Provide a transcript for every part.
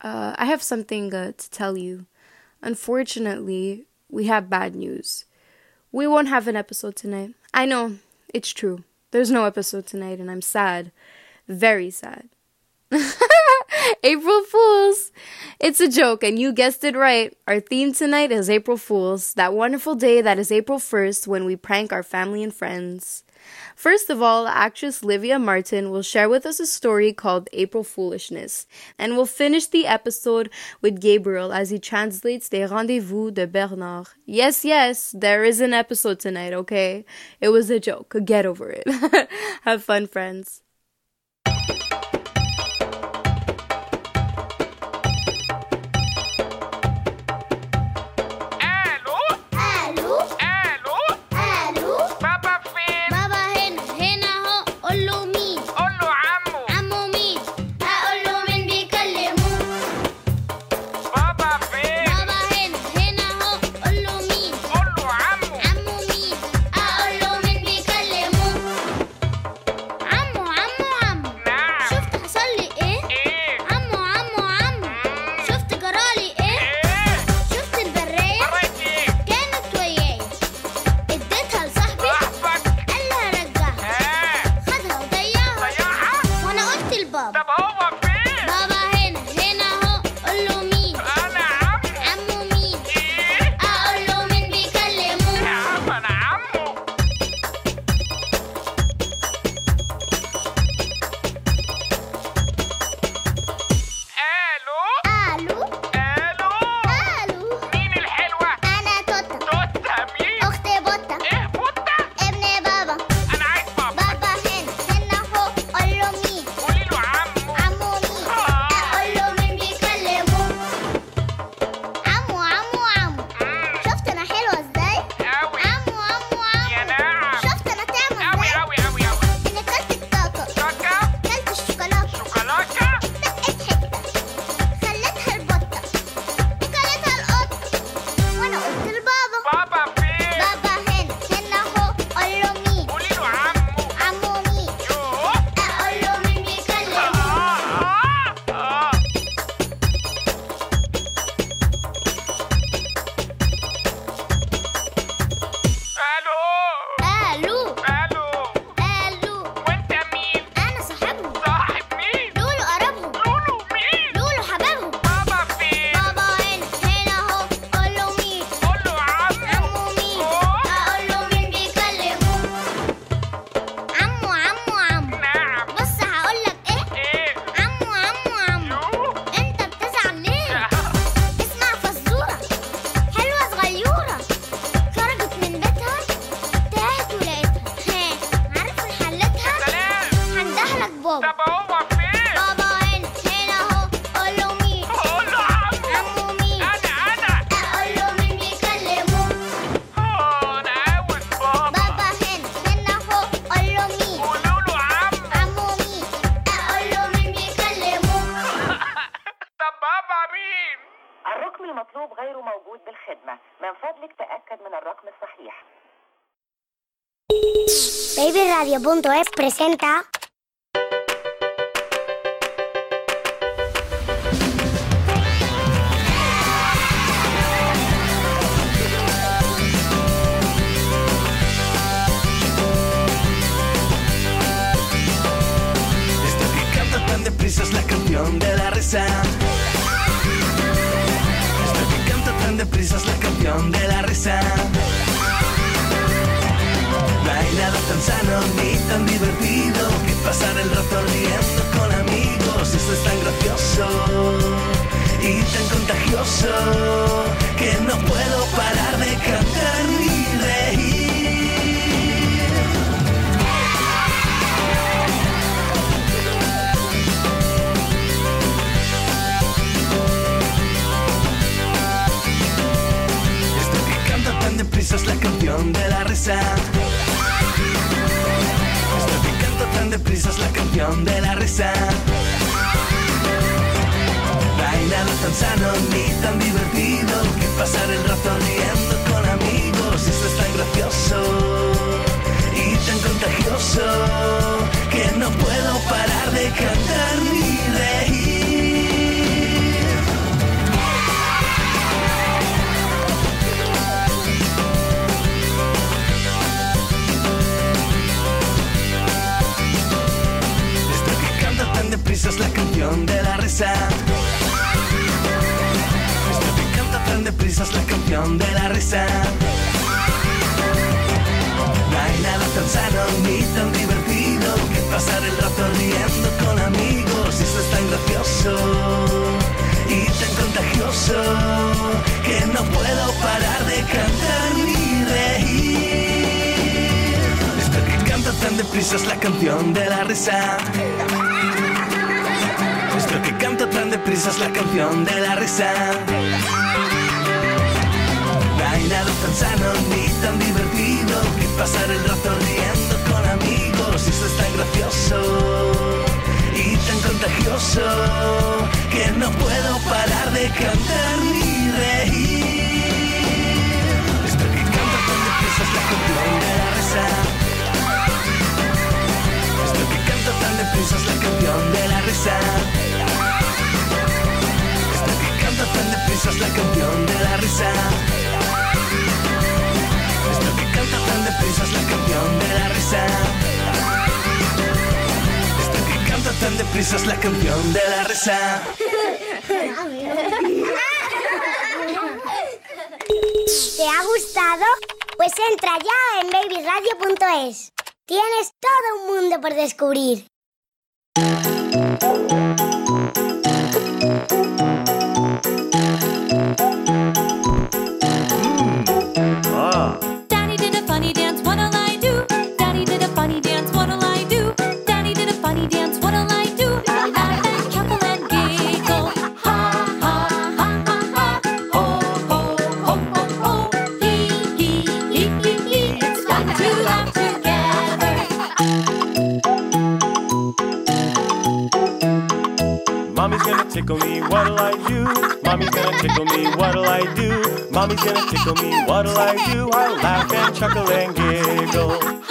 Uh, I have something uh, to tell you. Unfortunately, we have bad news. We won't have an episode tonight. I know, it's true. There's no episode tonight, and I'm sad. Very sad. April Fools! It's a joke, and you guessed it right. Our theme tonight is April Fools, that wonderful day that is April 1st when we prank our family and friends. First of all, actress Livia Martin will share with us a story called April Foolishness, and we'll finish the episode with Gabriel as he translates Les Rendezvous de Bernard. Yes, yes, there is an episode tonight, okay? It was a joke. Get over it. Have fun, friends. buntu sano ni tan divertido que pasar el rato riendo con amigos. Esto es tan gracioso y tan contagioso que no puedo parar de cantar ni reír. Esto que canta tan deprisa es la canción de la risa. Es la canción de la risa. No hay nada tan sano ni tan divertido que pasar el rato riendo con amigos. Esto es tan gracioso y tan contagioso que no puedo parar de cantar ni canción de la risa. Esto que canta tan deprisa es la canción de la risa. No hay nada tan sano ni tan divertido que pasar el rato riendo con amigos. Esto es tan gracioso y tan contagioso que no puedo parar de cantar ni reír. Esto que canta tan deprisa es la canción de la risa. Canta tan deprisa es la canción de la risa. No hay nada tan sano ni tan divertido que pasar el rato riendo con amigos. Esto es tan gracioso y tan contagioso que no puedo parar de cantar Esto que canta tan deprisa es la canción de la risa. Esto que canta tan deprisa es la canción de la risa. ¿Te ha gustado? Pues entra ya en babyradio.es. Tienes todo un mundo por descubrir. Tickle me, what'll I do? Mommy's gonna tickle me, what'll I do? Mommy's gonna tickle me, what'll I do? I'll laugh and chuckle and giggle.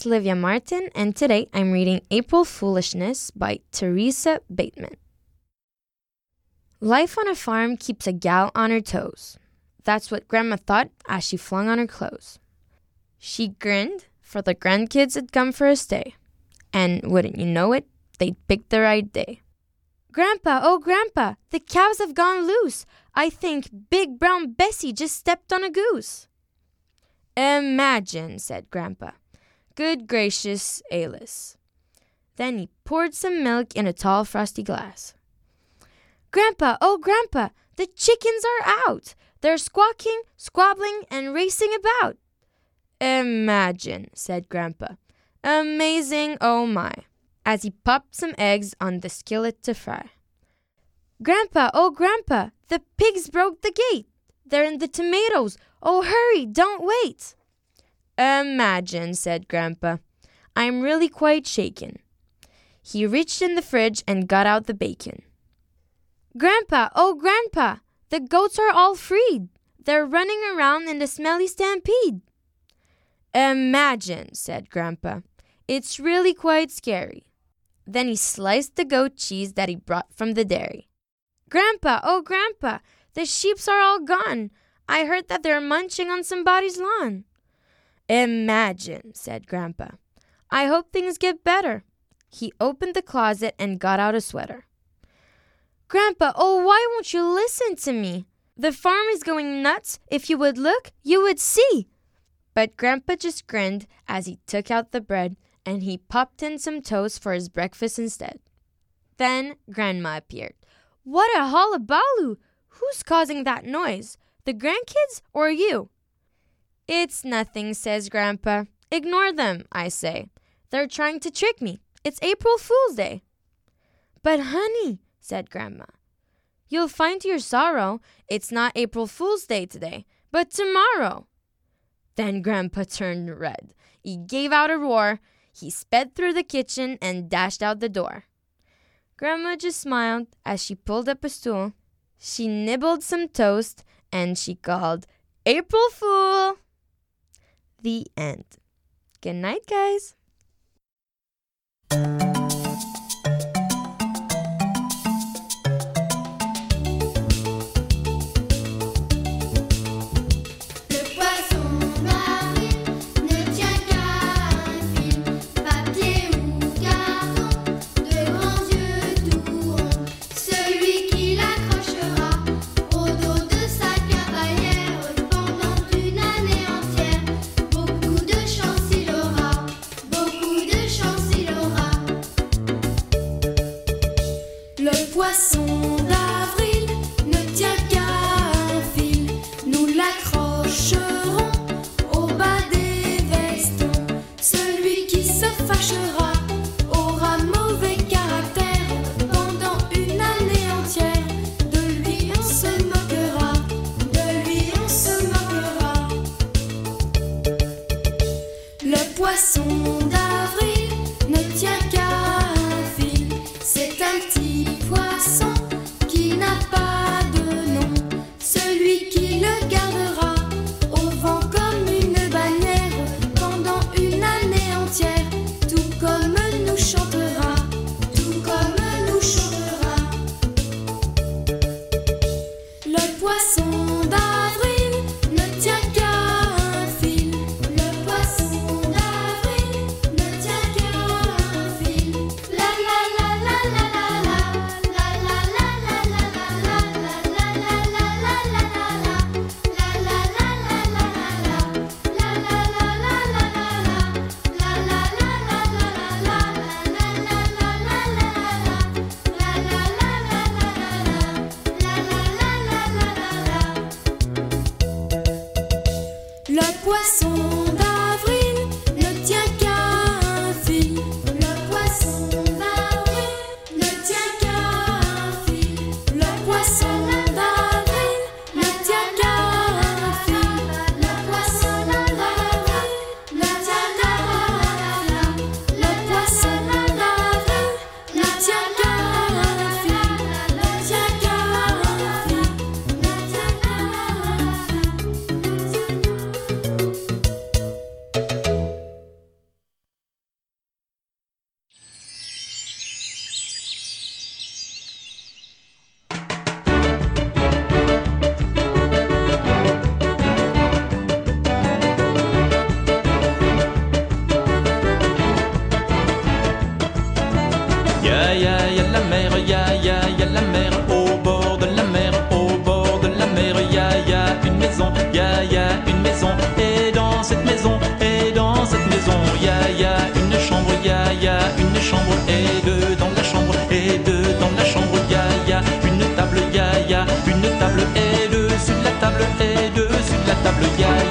It's Livia Martin, and today I'm reading April Foolishness by Teresa Bateman. Life on a farm keeps a gal on her toes. That's what Grandma thought as she flung on her clothes. She grinned, for the grandkids had come for a stay. And wouldn't you know it, they'd picked the right day. Grandpa, oh grandpa, the cows have gone loose. I think big brown Bessie just stepped on a goose. Imagine, said grandpa. Good gracious, Alice. Then he poured some milk in a tall frosty glass. Grandpa, oh grandpa, the chickens are out. They're squawking, squabbling, and racing about. Imagine, said grandpa. Amazing, oh my, as he popped some eggs on the skillet to fry. Grandpa, oh grandpa, the pigs broke the gate. They're in the tomatoes. Oh, hurry, don't wait. Imagine, said grandpa. I'm really quite shaken. He reached in the fridge and got out the bacon. Grandpa, oh grandpa, the goats are all freed. They're running around in the smelly stampede. Imagine, said grandpa. It's really quite scary. Then he sliced the goat cheese that he brought from the dairy. Grandpa, oh grandpa, the sheeps are all gone. I heard that they're munching on somebody's lawn. Imagine, said grandpa. I hope things get better. He opened the closet and got out a sweater. Grandpa, oh, why won't you listen to me? The farm is going nuts. If you would look, you would see. But Grandpa just grinned as he took out the bread and he popped in some toast for his breakfast instead. Then Grandma appeared. What a hullabaloo! Who's causing that noise? The grandkids or you? It's nothing, says Grandpa. Ignore them, I say. They're trying to trick me. It's April Fool's Day. But, honey, said Grandma, you'll find to your sorrow it's not April Fool's Day today, but tomorrow. Then Grandpa turned red. He gave out a roar. He sped through the kitchen and dashed out the door. Grandma just smiled as she pulled up a stool. She nibbled some toast and she called, April Fool! The end. Good night, guys.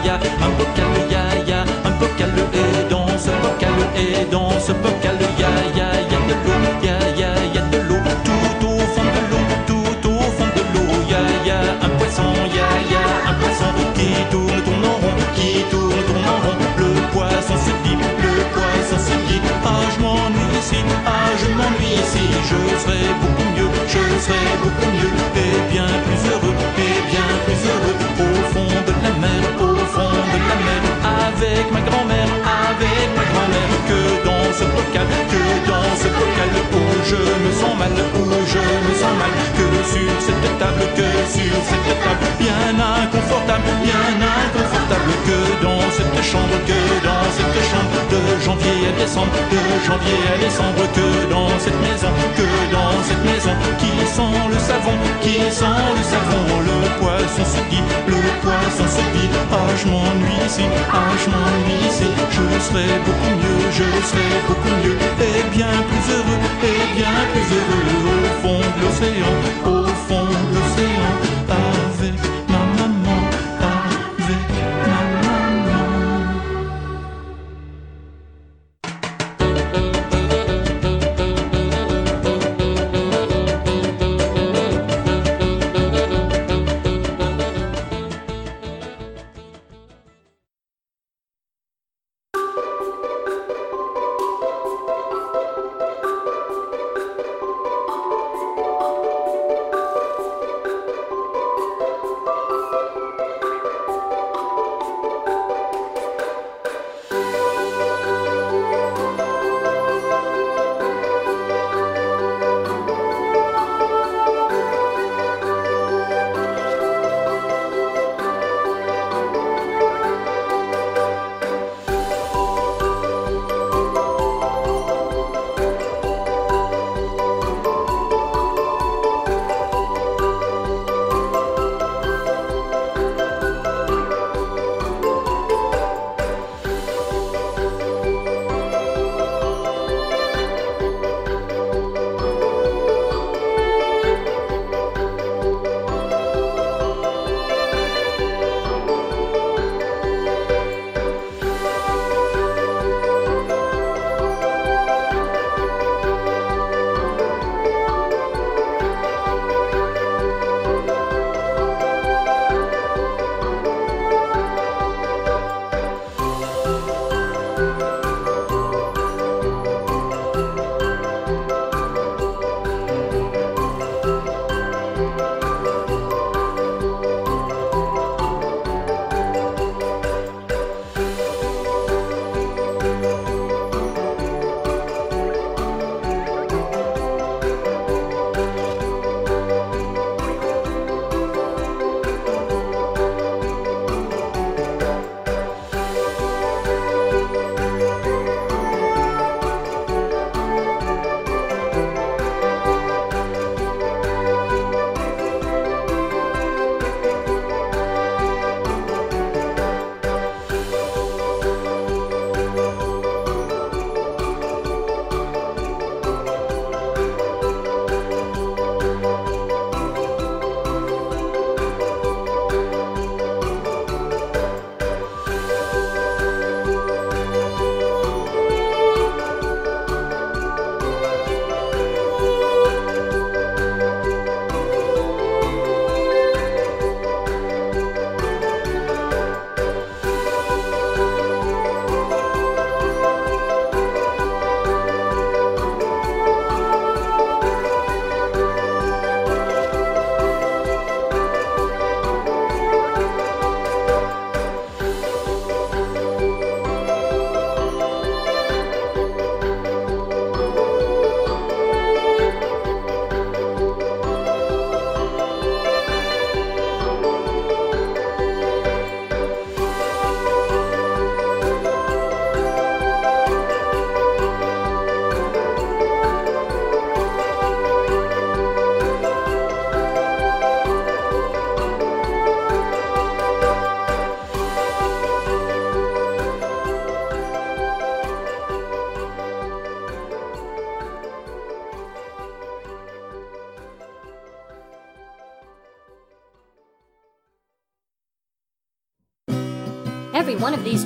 Ya, un bocal ya ya, un bocal et dans ce bocal et dans ce bocal ya ya, y a de l'eau, ya ya, y a de l'eau, tout au fond de l'eau, tout au fond de l'eau, ya ya, un poisson, ya ya, un poisson qui tourne, tourne en rond, qui tourne, tourne en rond, le poisson se dit, le poisson se dit, ah je m'ennuie ici, ah je m'ennuie ici, je serai beaucoup mieux, je serai beaucoup mieux, que dans ce bocal, que dans ce bocal, où je me sens mal, où je me sens mal, que sur cette table, que sur cette table, bien inconfortable, bien inconfortable, que dans cette chambre, que dans cette chambre, de janvier à décembre, de janvier à décembre, que dans cette maison, que dans cette maison, qui sent le savon, qui sent le savon, le poisson se dit, le poisson se dit, ah je m'ennuie ici, ah je m'ennuie ici, je serai beaucoup mieux, je serai beaucoup mieux, et bien plus heureux, et bien plus heureux, au fond de l'océan,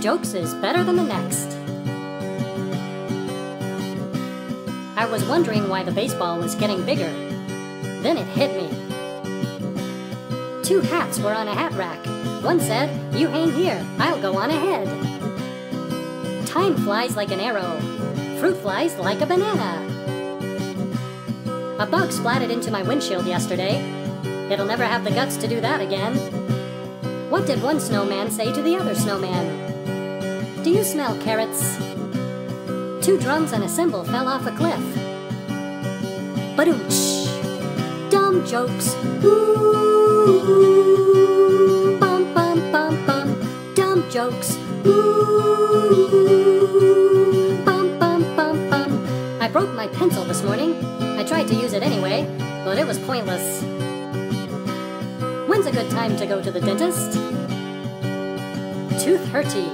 jokes is better than the next. I was wondering why the baseball was getting bigger. Then it hit me. Two hats were on a hat rack. One said, You hang here, I'll go on ahead. Time flies like an arrow. Fruit flies like a banana. A bug splatted into my windshield yesterday. It'll never have the guts to do that again. What did one snowman say to the other snowman? Do you smell carrots? Two drums and a cymbal fell off a cliff. Badoomch! Dumb jokes. Ooh, bum bum bum bum. Dumb jokes. Ooh, bum bum bum bum. I broke my pencil this morning. I tried to use it anyway, but it was pointless. When's a good time to go to the dentist? Tooth hurty.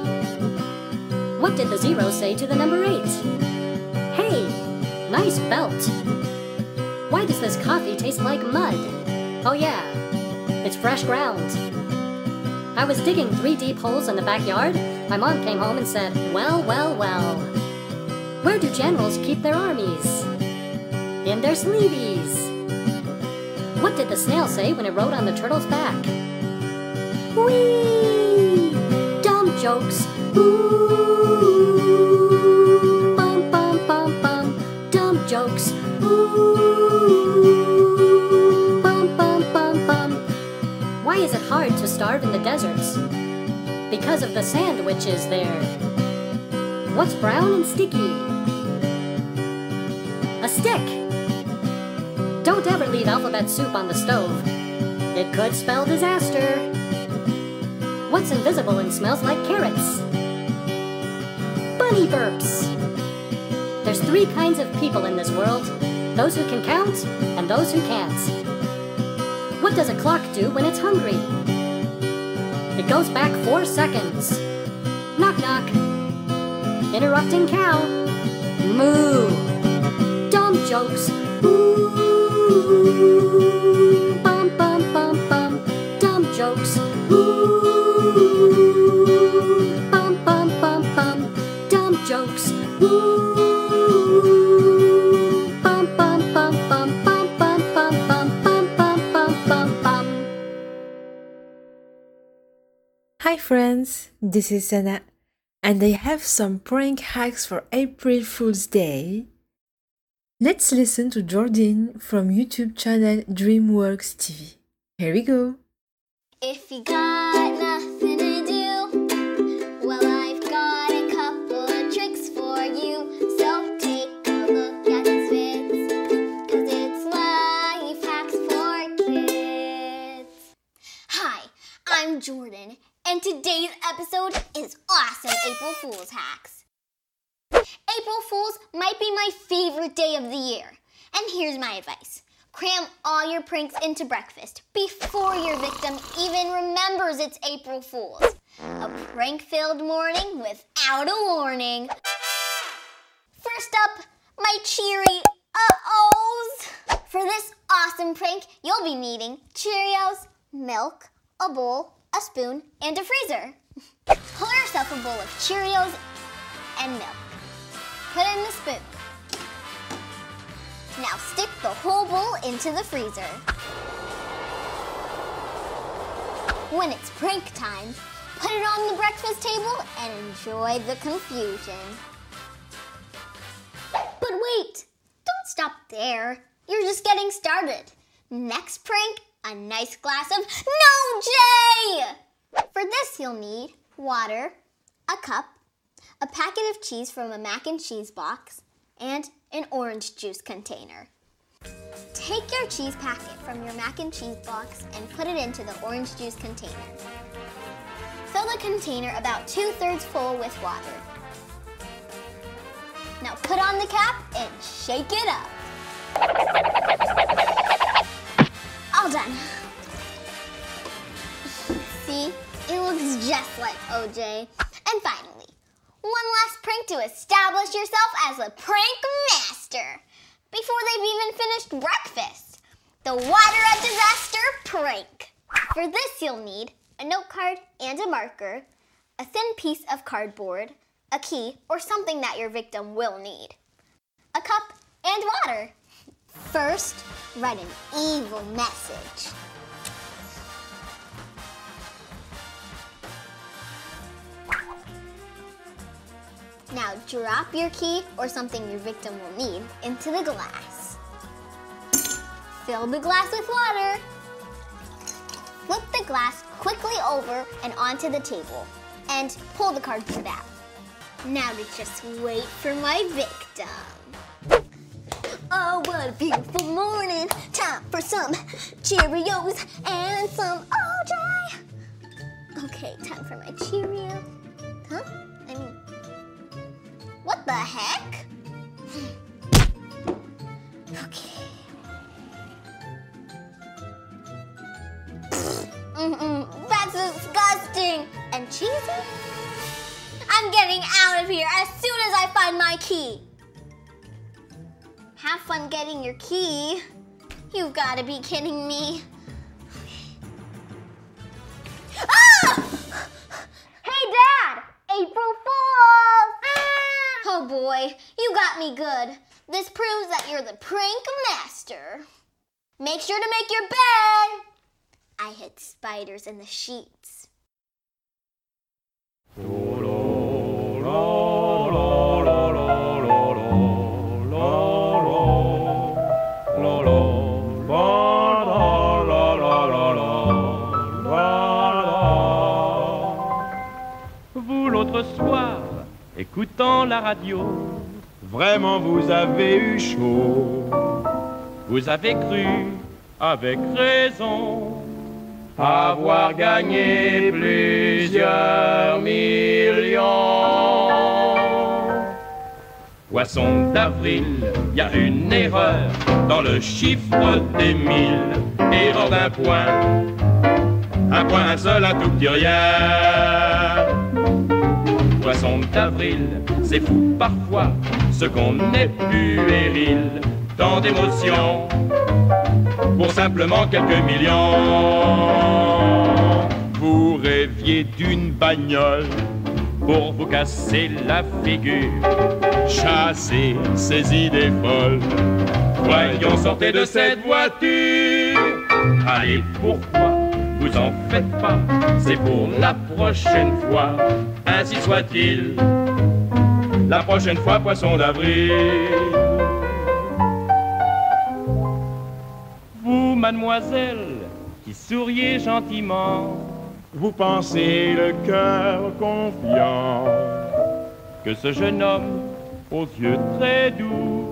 What did the zero say to the number eight? Hey, nice belt. Why does this coffee taste like mud? Oh, yeah, it's fresh ground. I was digging three deep holes in the backyard. My mom came home and said, Well, well, well. Where do generals keep their armies? In their sleeveys. What did the snail say when it rode on the turtle's back? Whee! Jokes. Ooh, bum bum bum bum. Dumb jokes. Ooh, bum bum bum bum. Why is it hard to starve in the deserts? Because of the sandwiches there. What's brown and sticky? A stick. Don't ever leave alphabet soup on the stove. It could spell disaster. What's invisible and smells like carrots? Bunny burps. There's three kinds of people in this world those who can count and those who can't. What does a clock do when it's hungry? It goes back four seconds. Knock knock. Interrupting cow. Moo. Dumb jokes. Ooh, bum bum bum bum. Dumb jokes. Ooh, bum bum bum bum. Dumb jokes. Ooh, bum bum bum bum bum bum bum bum bum bum. Hi friends, this is Sana, and I have some prank hacks for April Fool's Day. Let's listen to Jordan from YouTube channel DreamWorks TV. Here we go. If you got nothing to do, well, I've got a couple of tricks for you. So take a look at these vids, cause it's life hacks for kids. Hi, I'm Jordan, and today's episode is awesome April Fool's hacks. April Fools might be my favorite day of the year. And here's my advice cram all your pranks into breakfast before your victim even remembers it's April Fool's. A prank filled morning without a warning. First up, my cheery uh ohs. For this awesome prank, you'll be needing Cheerios, milk, a bowl, a spoon, and a freezer. Pour yourself a bowl of Cheerios and milk. Put in the spoon. Now stick the whole bowl into the freezer. When it's prank time, put it on the breakfast table and enjoy the confusion. But wait, don't stop there. You're just getting started. Next prank, a nice glass of No J! For this, you'll need water, a cup, a packet of cheese from a mac and cheese box, and an orange juice container. Take your cheese packet from your mac and cheese box and put it into the orange juice container. Fill the container about two thirds full with water. Now put on the cap and shake it up. All done. See, it looks just like OJ. And finally, one last prank to establish yourself as a prank master before they've even finished breakfast. The water a disaster prank. For this, you'll need a note card and a marker, a thin piece of cardboard, a key, or something that your victim will need, a cup, and water. First, write an evil message. Now drop your key or something your victim will need into the glass. Fill the glass with water. Flip the glass quickly over and onto the table and pull the cardboard out. Now to just wait for my victim. Oh, what a beautiful morning. Time for some Cheerios and some OJ. Okay, time for my Cheerio. Huh? The heck? Okay. Mm-mm, that's disgusting. And cheesy? I'm getting out of here as soon as I find my key. Have fun getting your key. You've got to be kidding me. Ah! Hey, Dad! April Fools! Oh boy, you got me good. This proves that you're the prank master. Make sure to make your bed. I hid spiders in the sheets. Écoutant la radio, vraiment vous avez eu chaud. Vous avez cru, avec raison, avoir gagné plusieurs millions. Poisson d'avril, y a une erreur dans le chiffre des mille. Erreur d'un point, un point, un seul, un tout petit rien. D'avril, c'est fou parfois, ce qu'on est puéril, tant d'émotions pour simplement quelques millions. Vous rêviez d'une bagnole pour vous casser la figure, chasser ces idées folles. Voyons, sortez de cette voiture. Allez, pourquoi vous en faites pas C'est pour la prochaine fois, ainsi soit-il. La prochaine fois, poisson d'avril. Vous, mademoiselle, qui souriez gentiment, vous pensez le cœur confiant que ce jeune homme aux yeux très doux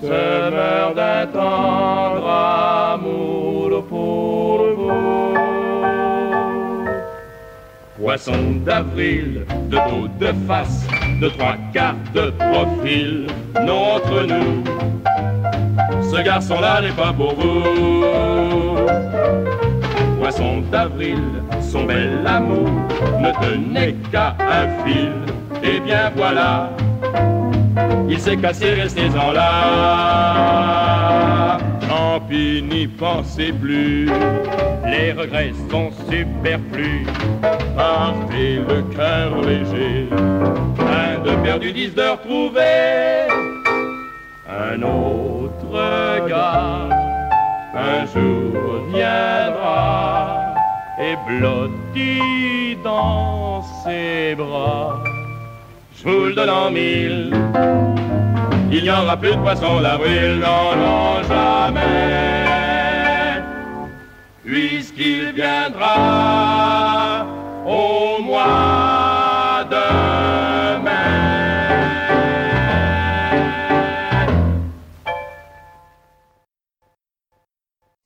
se meurt d'un tendre amour pour. Poisson d'avril, de dos de face, de trois quarts de profil, non entre nous. Ce garçon-là n'est pas pour vous. Poisson d'avril, son bel amour ne tenait qu'à un fil. Et bien voilà, il s'est cassé, restez-en là. N'y pensez plus. Les regrets sont superflus. Partez le cœur léger. Un de perdu, dix de retrouvé. Un autre gars, un jour viendra et blotti dans ses bras. Je vous le donne en mille. Il n'y aura plus de poisson d'avril, non, non, jamais. Puisqu'il viendra au mois de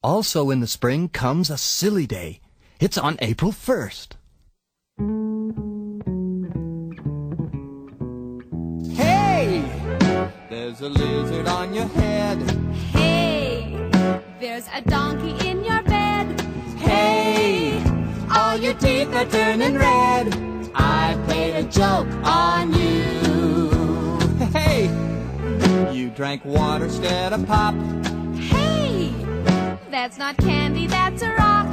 Also in the spring comes a silly day. It's on April 1st. Hey! There's a lizard on your head. Hey, there's a donkey in your bed. Hey! Your teeth are turning red. I played a joke on you. Hey! You drank water instead of pop. Hey, that's not candy, that's a rock.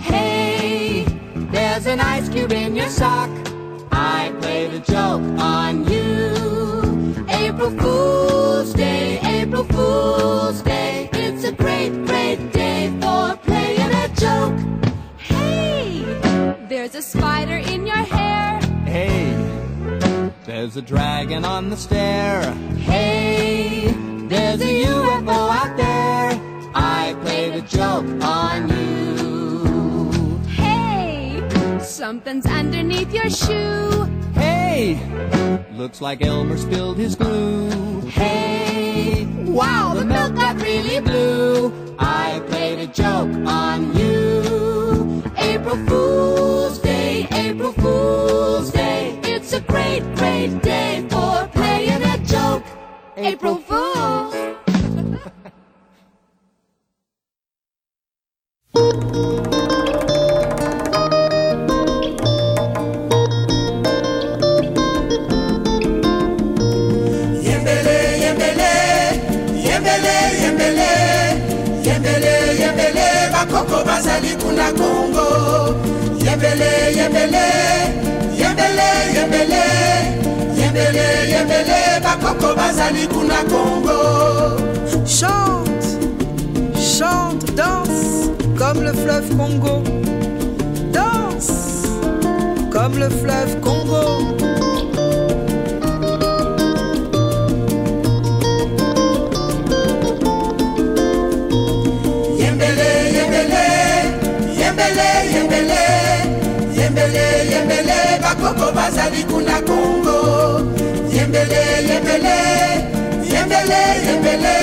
Hey! There's an ice cube in your sock. I played a joke on you. April Fool's Day, April Fool's Day. It's a great, great day for playing a joke. There's a spider in your hair. Hey, there's a dragon on the stair. Hey, there's a UFO out there. I played a joke on you. Hey, something's underneath your shoe. Hey, looks like Elmer spilled his glue. Hey, wow, the milk got really blue. I played a joke on you. Great, great day for playing a joke. April Fool's. Yembele, yembele, yembele, yembele, yembele, yembele, bakoko bazali kuna Congo. Yembele, yembele, yembele, bazali kuna Congo. Chante, chante, danse comme le fleuve Congo. Danse comme le fleuve Congo. Yembele, yembele, yembele, yembele, yembele, yembele, bakoko bazali kuna Congo. Yembele, yembele, yembele, yembele,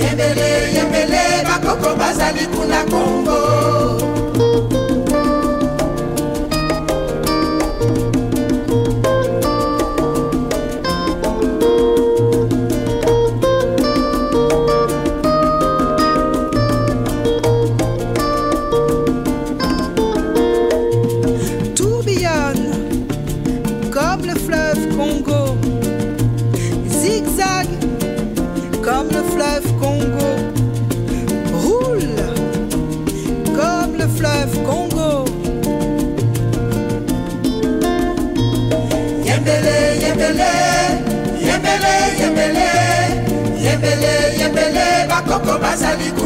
yembele, yembele, bakoko bazali kuna Congo. Yembele, bakoko bazali kuna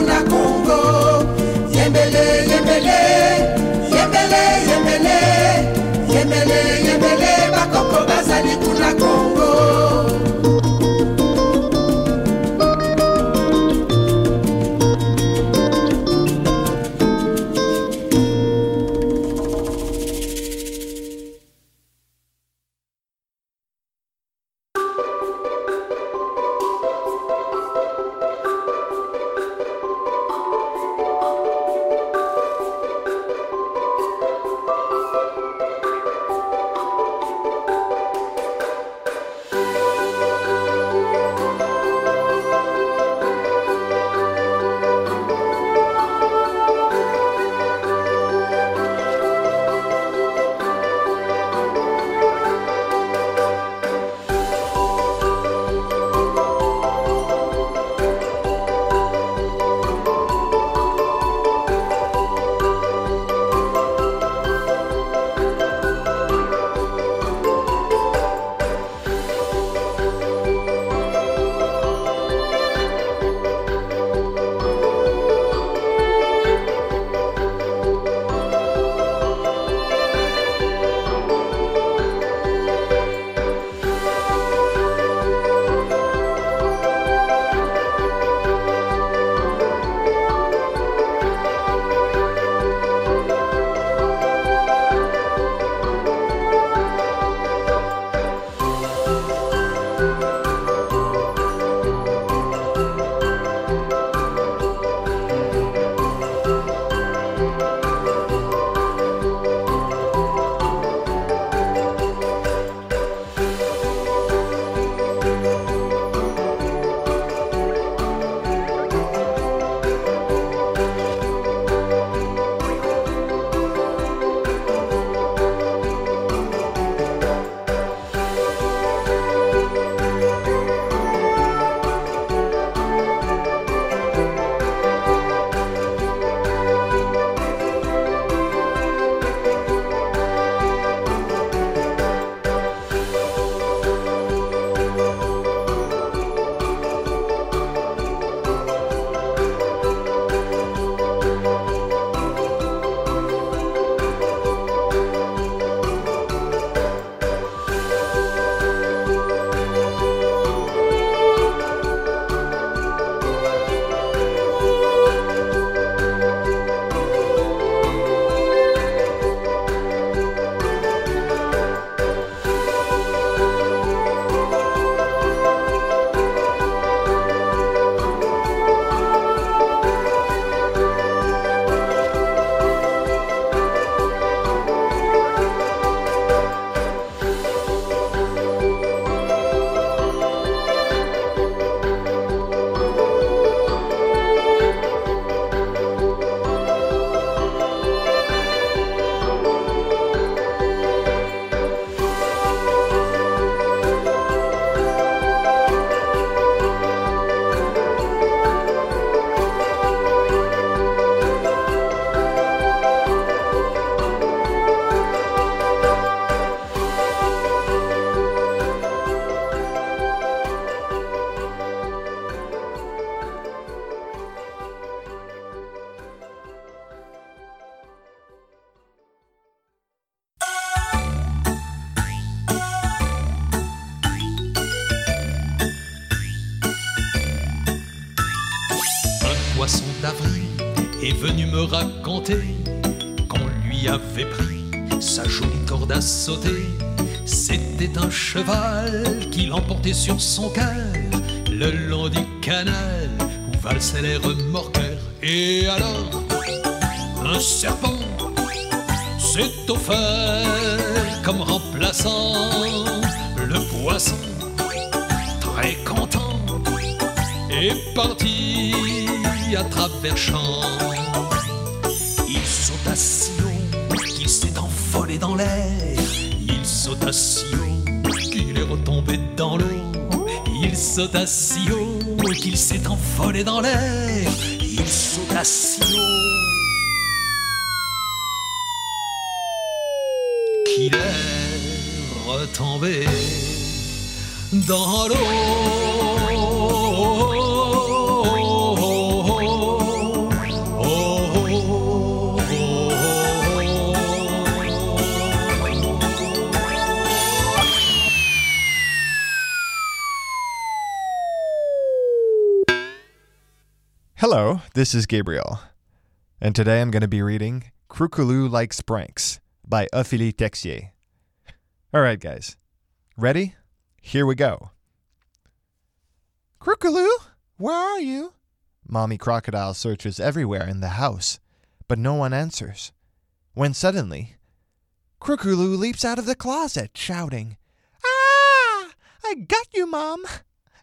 sur son cœur le long du canal où valsaient les remorqueurs. Et alors, un serpent s'est offert sauta si haut qu'il s'est envolé dans l'air. Il sauta si haut qu'il est retombé dans Hello, this is Gabriel, and today I'm going to be reading Crocolou Likes Pranks by Ophélie Texier. All right, guys, ready? Here we go. Crocolou, where are you? Mommy Crocodile searches everywhere in the house, but no one answers. When suddenly, Crocolou leaps out of the closet, shouting, Ah! I got you, Mom!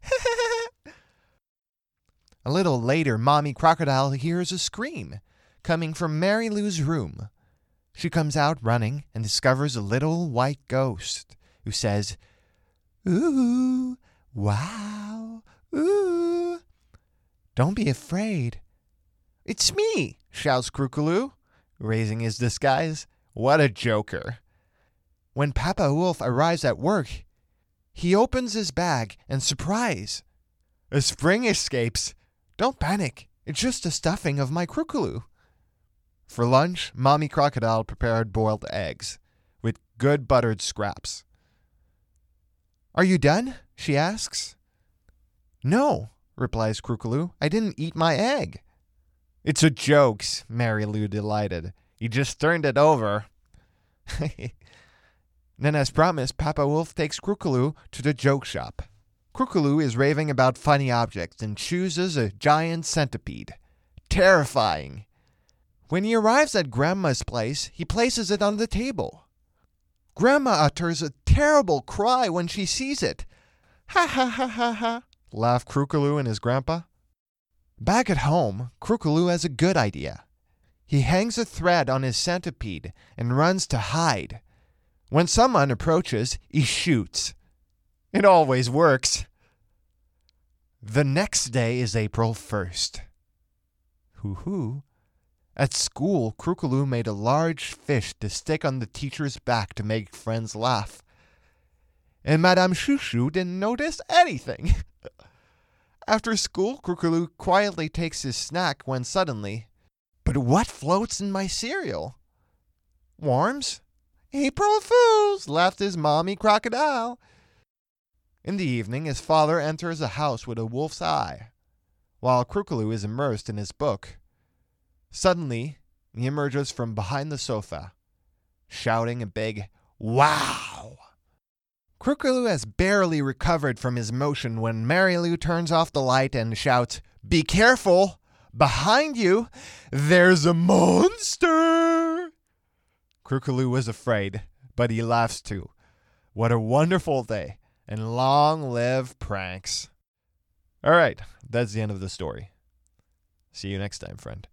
A little later, Mommy Crocodile hears a scream coming from Mary Lou's room. She comes out running and discovers a little white ghost who says, Ooh, wow, ooh. Don't be afraid. It's me, shouts Crocolou, raising his disguise. What a joker. When Papa Wolf arrives at work, he opens his bag and surprise. A spring escapes. Don't panic. It's just a stuffing of my Crocolou. For lunch, Mommy Crocodile prepared boiled eggs with good buttered scraps. Are you done? she asks. No, replies Crocolou. I didn't eat my egg. It's a joke, Mary Lou delighted. You just turned it over. then, as promised, Papa Wolf takes Crocolou to the joke shop. Crocolou is raving about funny objects and chooses a giant centipede. Terrifying. When he arrives at Grandma's place, he places it on the table. Grandma utters a terrible cry when she sees it. Ha ha ha ha ha, laugh Crocolou and his grandpa. Back at home, Crocolou has a good idea. He hangs a thread on his centipede and runs to hide. When someone approaches, he shoots. It always works. The next day is April 1st. Hoo hoo. At school, Crocolou made a large fish to stick on the teacher's back to make friends laugh. And Madame Shushu didn't notice anything. After school, Crocolou quietly takes his snack when suddenly, but what floats in my cereal? Worms? April Fools! laughed his mommy crocodile. In the evening, his father enters a house with a wolf's eye, while Crocolou is immersed in his book. Suddenly, he emerges from behind the sofa, shouting a big Wow! Crocolou has barely recovered from his motion when Mary Lou turns off the light and shouts, Be careful! Behind you, there's a monster! Crocolou was afraid, but he laughs too. What a wonderful day, and long live pranks. All right, that's the end of the story. See you next time, friend.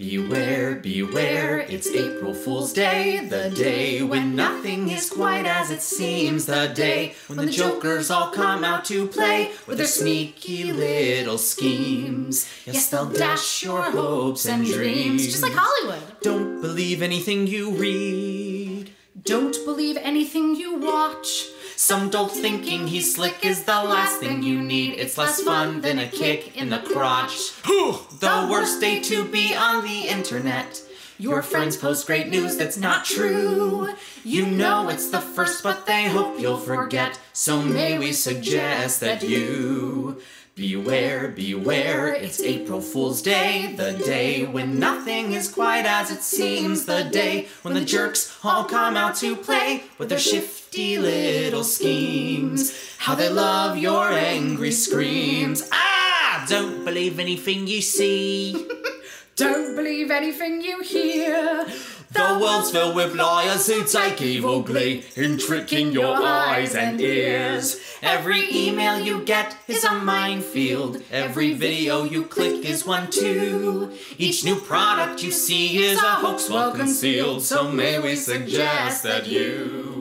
Beware, beware, it's April Fool's Day, the day when nothing is quite as it seems, the day when the jokers all come out to play with their sneaky little schemes. Yes, they'll dash your hopes and dreams. Just like Hollywood. Don't believe anything you read. Don't believe anything you watch. Some dolt thinking he's slick is the last thing you need. It's less fun than a kick in the crotch. the worst day to be on the internet. Your friends post great news that's not true. You know it's the first, but they hope you'll forget. So may we suggest that you beware, beware. It's April Fool's Day, the day when nothing is quite as it seems. The day when the jerks all come out to play with their shifty little schemes. How they love your angry screams. Ah! Don't believe anything you see. Don't believe anything you hear. The world's filled with liars who take evil glee in tricking your eyes and ears. Every email you get is a minefield. Every video you click is one too. Each new product you see is a hoax well concealed. So may we suggest that you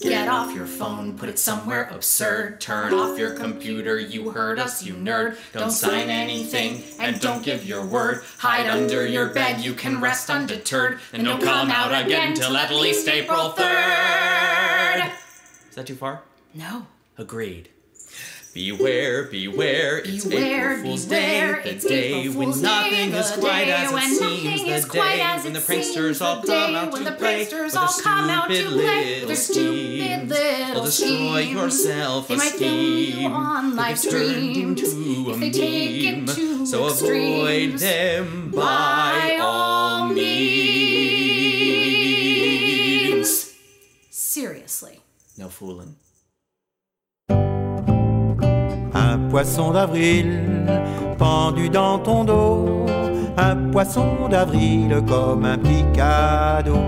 Get off your phone, put it somewhere absurd. Turn off your computer, you heard us, you nerd. Don't sign anything and don't give your word. Hide under your bed, you can rest undeterred. And don't come out again till at least April 3rd. Is that too far? No. Agreed. Beware, beware, it's Beware, April Fool's beware, Day, the it's day when nothing Day, is quite as it when seems, nothing the is quite day as when it the pranksters seems, all come day out when to the play pranksters with their all come out to stupid play little with their stupid schemes. They'll destroy your schemes. They might kill you self-esteem. on If live turned into a if they take it meme. So avoid them by all means. Seriously. No fooling. Un poisson d'avril pendu dans ton dos, un poisson d'avril comme un cadeau.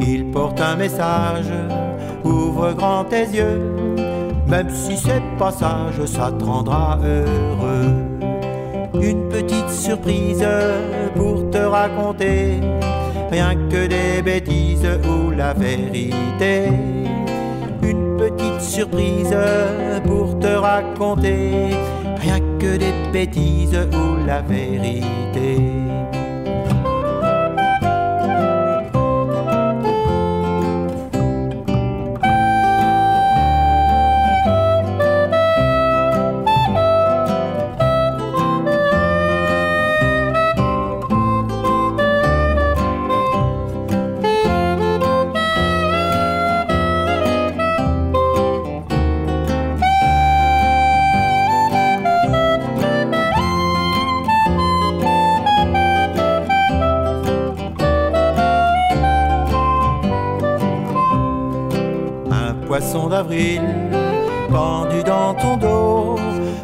Il porte un message, ouvre grand tes yeux, même si c'est pas sage, ça te rendra heureux. Une petite surprise pour te raconter, rien que des bêtises ou la vérité une petite surprise pour te raconter rien que des bêtises ou la vérité. Poisson d'avril pendu dans ton dos,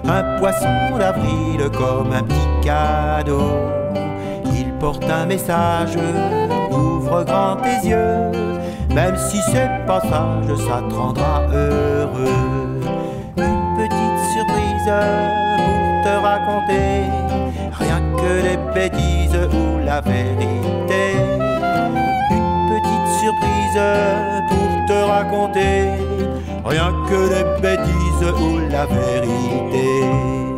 un poisson d'avril comme un petit cadeau. Il porte un message, ouvre grand tes yeux, même si c'est pas sage, ça te rendra heureux. Une petite surprise pour te raconter, rien que des bêtises ou la vérité pour te raconter rien que des bêtises ou la vérité.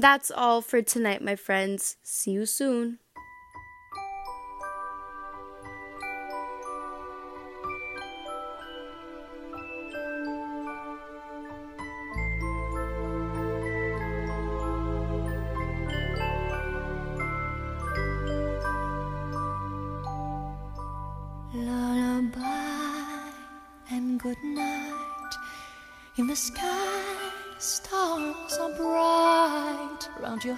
And that's all for tonight, my friends. See you soon.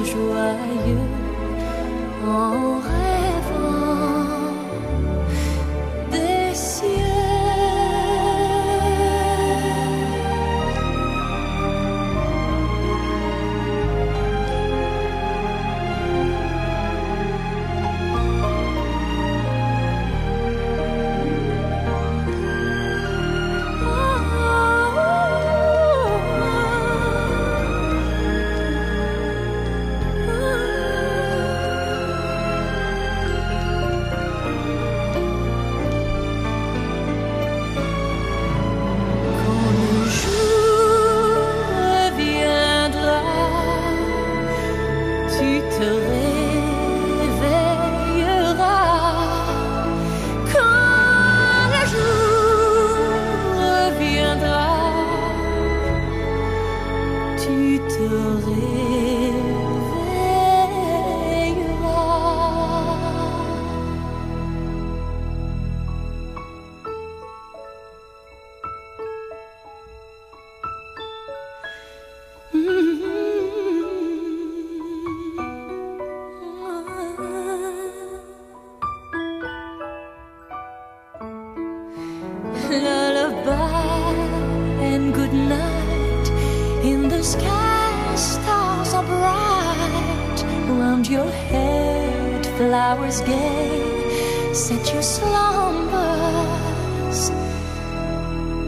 joyeux en rêvant gay, set your slumbers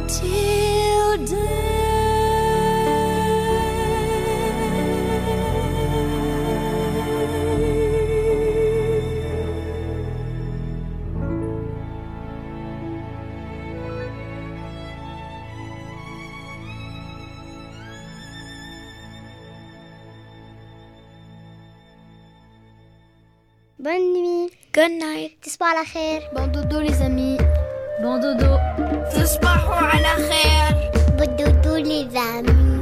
till Bonne Good night. تصبحوا على خير. Bon dodo les amis. Bon dodo. تصبحوا على خير. Bon dodo les amis.